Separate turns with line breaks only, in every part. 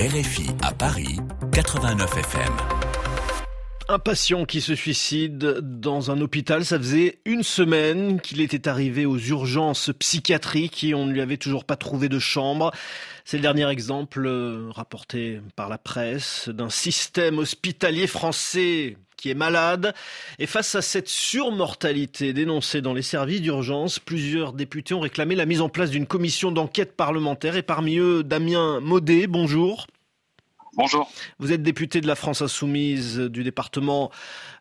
RFI à Paris, 89 FM.
Un patient qui se suicide dans un hôpital, ça faisait une semaine qu'il était arrivé aux urgences psychiatriques et on ne lui avait toujours pas trouvé de chambre. C'est le dernier exemple euh, rapporté par la presse d'un système hospitalier français qui est malade. Et face à cette surmortalité dénoncée dans les services d'urgence, plusieurs députés ont réclamé la mise en place d'une commission d'enquête parlementaire et parmi eux Damien Maudet. Bonjour.
Bonjour.
Vous êtes député de la France Insoumise du département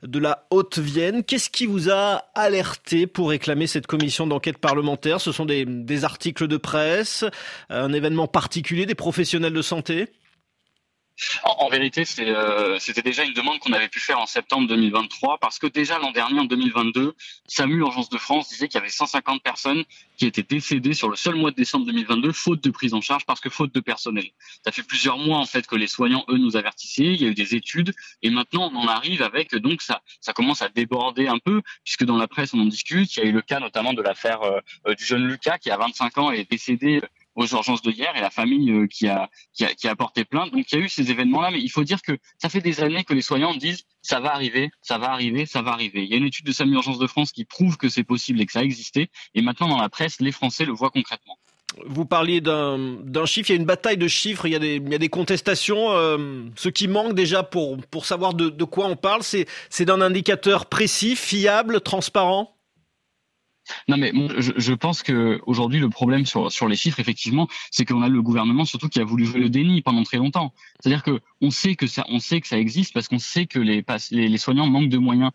de la Haute-Vienne. Qu'est-ce qui vous a alerté pour réclamer cette commission d'enquête parlementaire? Ce sont des, des, articles de presse, un événement particulier, des professionnels de santé?
En, vérité, euh, c'était déjà une demande qu'on avait pu faire en septembre 2023 parce que déjà l'an dernier, en 2022, SAMU Urgence de France disait qu'il y avait 150 personnes qui étaient décédées sur le seul mois de décembre 2022 faute de prise en charge parce que faute de personnel. Ça fait plusieurs mois en fait que les soignants eux nous avertissaient. Il y a eu des études et maintenant on en arrive avec donc ça ça commence à déborder un peu puisque dans la presse on en discute. Il y a eu le cas notamment de l'affaire euh, du jeune Lucas qui a 25 ans et est décédé aux urgences de hier et la famille euh, qui a, qui a, qui a porté plainte. Donc il y a eu ces événements-là, mais il faut dire que ça fait des années que les soignants disent ça va arriver, ça va arriver, ça va arriver. Il y a une étude de SAMU Urgence de France qui prouve que c'est possible et que ça a existé. Et maintenant dans la presse, les Français le voient concrètement.
Vous parliez d'un chiffre, il y a une bataille de chiffres, il y a des, il y a des contestations. Euh, ce qui manque déjà pour, pour savoir de, de quoi on parle, c'est d'un indicateur précis, fiable, transparent?
Non, mais je, je pense que aujourd'hui le problème sur sur les chiffres, effectivement, c'est qu'on a le gouvernement surtout qui a voulu jouer le déni pendant très longtemps. C'est-à-dire que on sait que ça, on sait que ça existe parce qu'on sait que les, les, soignants manquent de moyens.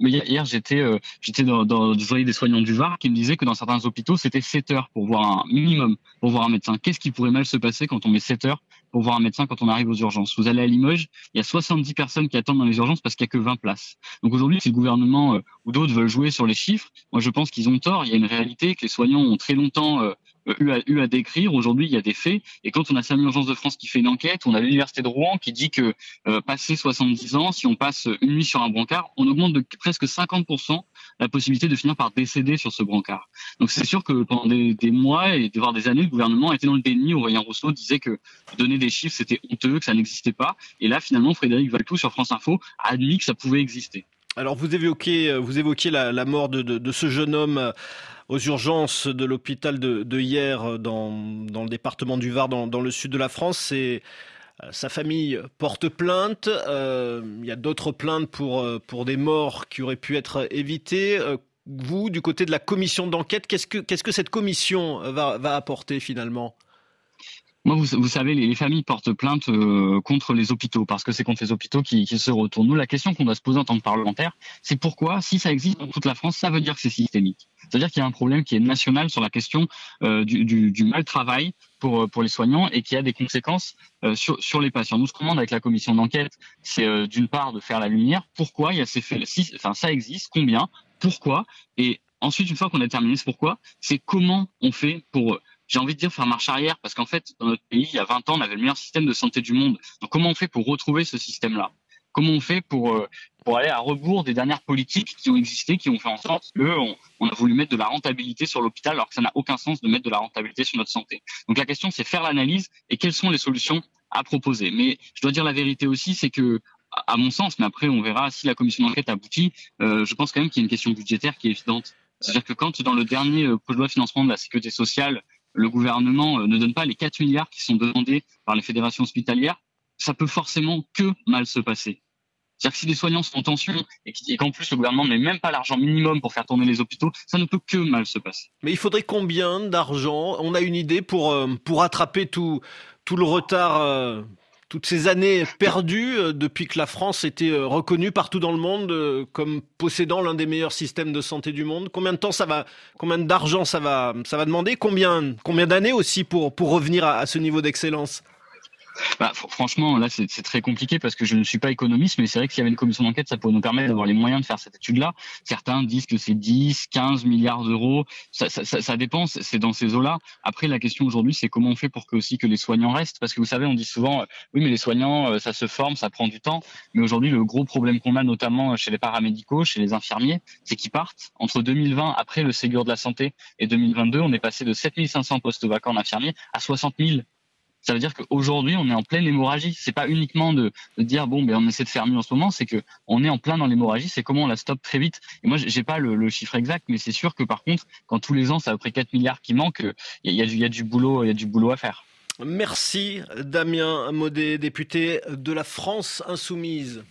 Hier, j'étais euh, j'étais dans, dans le des soignants du Var qui me disaient que dans certains hôpitaux c'était 7 heures pour voir un minimum pour voir un médecin. Qu'est-ce qui pourrait mal se passer quand on met 7 heures pour voir un médecin quand on arrive aux urgences. Vous allez à Limoges, il y a 70 personnes qui attendent dans les urgences parce qu'il n'y a que 20 places. Donc aujourd'hui, si le gouvernement euh, ou d'autres veulent jouer sur les chiffres, moi je pense qu'ils ont tort. Il y a une réalité que les soignants ont très longtemps euh, eu, à, décrire. Aujourd'hui, il y a des faits. Et quand on a SAMU Urgence de France qui fait une enquête, on a l'Université de Rouen qui dit que euh, passé 70 ans, si on passe une nuit sur un brancard, on augmente de presque 50% la possibilité de finir par décéder sur ce brancard. Donc c'est sûr que pendant des, mois et voire des années, le gouvernement était dans le déni. Aurélien Rousseau disait que donner des chiffres, c'était honteux, que ça n'existait pas. Et là, finalement, Frédéric Valtou sur France Info a admis que ça pouvait exister.
Alors vous évoquez, vous évoquiez la, mort de, ce jeune homme euh, aux urgences de l'hôpital de, hier euh, dans, dans, le département du Var, dans, dans le sud de la France. C'est euh, sa famille porte plainte. Euh, il y a d'autres plaintes pour, euh, pour des morts qui auraient pu être évitées. Vous, du côté de la commission d'enquête, qu'est-ce que, cette commission va apporter finalement?
Moi, vous, vous, savez, les, familles portent plainte euh, contre les hôpitaux parce que c'est contre les hôpitaux qui, qui, se retournent. Nous, la question qu'on doit se poser en tant que parlementaire, c'est pourquoi, si ça existe dans toute la France, ça veut dire que c'est systémique? C'est-à-dire qu'il y a un problème qui est national sur la question euh, du, du, du, mal travail pour, euh, pour les soignants et qui a des conséquences euh, sur, sur les patients. Nous, ce qu'on demande avec la commission d'enquête, c'est euh, d'une part de faire la lumière. Pourquoi il y a ces faits si, Enfin, ça existe. Combien? Pourquoi? Et ensuite, une fois qu'on a terminé ce pourquoi, c'est comment on fait pour j'ai envie de dire faire marche arrière parce qu'en fait, dans notre pays, il y a 20 ans, on avait le meilleur système de santé du monde. Donc, comment on fait pour retrouver ce système-là? Comment on fait pour euh, pour aller à rebours des dernières politiques qui ont existé, qui ont fait en sorte que on, on a voulu mettre de la rentabilité sur l'hôpital alors que ça n'a aucun sens de mettre de la rentabilité sur notre santé? Donc la question, c'est faire l'analyse et quelles sont les solutions à proposer. Mais je dois dire la vérité aussi, c'est que à mon sens, mais après on verra si la commission d'enquête aboutit, euh, je pense quand même qu'il y a une question budgétaire qui est évidente. C'est-à-dire que quand dans le dernier euh, projet de loi de financement de la sécurité sociale, le gouvernement euh, ne donne pas les 4 milliards qui sont demandés par les fédérations hospitalières, ça peut forcément que mal se passer. C'est-à-dire que si les soignants sont en tension et qu'en plus le gouvernement met même pas l'argent minimum pour faire tourner les hôpitaux, ça ne peut que mal se passer.
Mais il faudrait combien d'argent? On a une idée pour, euh, pour rattraper tout, tout le retard euh, toutes ces années perdues euh, depuis que la France était euh, reconnue partout dans le monde euh, comme possédant l'un des meilleurs systèmes de santé du monde. Combien de temps ça va, combien d'argent ça va, ça va demander Combien, combien d'années aussi pour, pour revenir à, à ce niveau d'excellence?
Bah, franchement, là, c'est très compliqué parce que je ne suis pas économiste, mais c'est vrai que s'il y avait une commission d'enquête, ça pourrait nous permettre d'avoir les moyens de faire cette étude-là. Certains disent que c'est 10, 15 milliards d'euros. Ça, ça, dépend, c'est dans ces eaux-là. Après, la question aujourd'hui, c'est comment on fait pour que aussi que les soignants restent? Parce que vous savez, on dit souvent, euh, oui, mais les soignants, euh, ça se forme, ça prend du temps. Mais aujourd'hui, le gros problème qu'on a, notamment chez les paramédicaux, chez les infirmiers, c'est qu'ils partent. Entre 2020, après le Ségur de la Santé, et 2022, on est passé de 7500 postes vacants d'infirmiers à 60 000 ça veut dire qu'aujourd'hui, on est en pleine hémorragie. C'est pas uniquement de, dire bon, ben on essaie de faire mieux en ce moment, c'est que on est en plein dans l'hémorragie. C'est comment on la stoppe très vite. Et moi, j'ai pas le, chiffre exact, mais c'est sûr que par contre, quand tous les ans, c'est à peu près 4 milliards qui manquent, il y a, y a du boulot, il y a du boulot à faire.
Merci Damien Maudet, député de la France Insoumise.